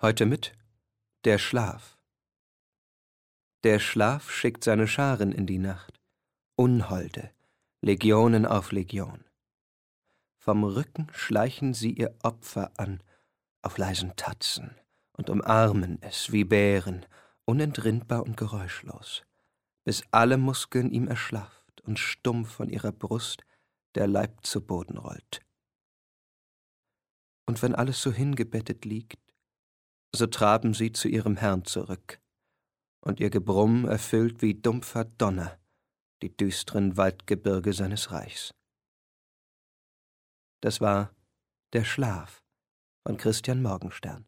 Heute mit Der Schlaf. Der Schlaf schickt seine Scharen in die Nacht, Unholde, Legionen auf Legion. Vom Rücken schleichen sie ihr Opfer an, auf leisen Tatzen, und umarmen es wie Bären, unentrinnbar und geräuschlos, bis alle Muskeln ihm erschlafft und stumpf von ihrer Brust der Leib zu Boden rollt. Und wenn alles so hingebettet liegt, so traben sie zu ihrem Herrn zurück, und ihr Gebrumm erfüllt wie dumpfer Donner die düsteren Waldgebirge seines Reichs. Das war Der Schlaf von Christian Morgenstern.